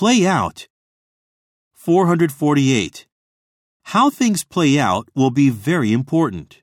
Play out. 448. How things play out will be very important.